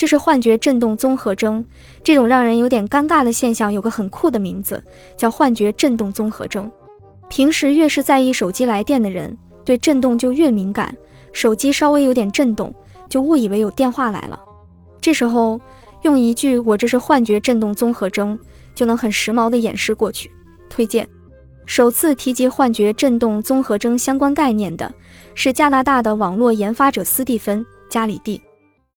这是幻觉振动综合征，这种让人有点尴尬的现象有个很酷的名字，叫幻觉振动综合征。平时越是在意手机来电的人，对震动就越敏感，手机稍微有点震动，就误以为有电话来了。这时候用一句“我这是幻觉振动综合征”，就能很时髦的掩饰过去。推荐。首次提及幻觉振动综合征相关概念的是加拿大的网络研发者斯蒂芬·加里蒂。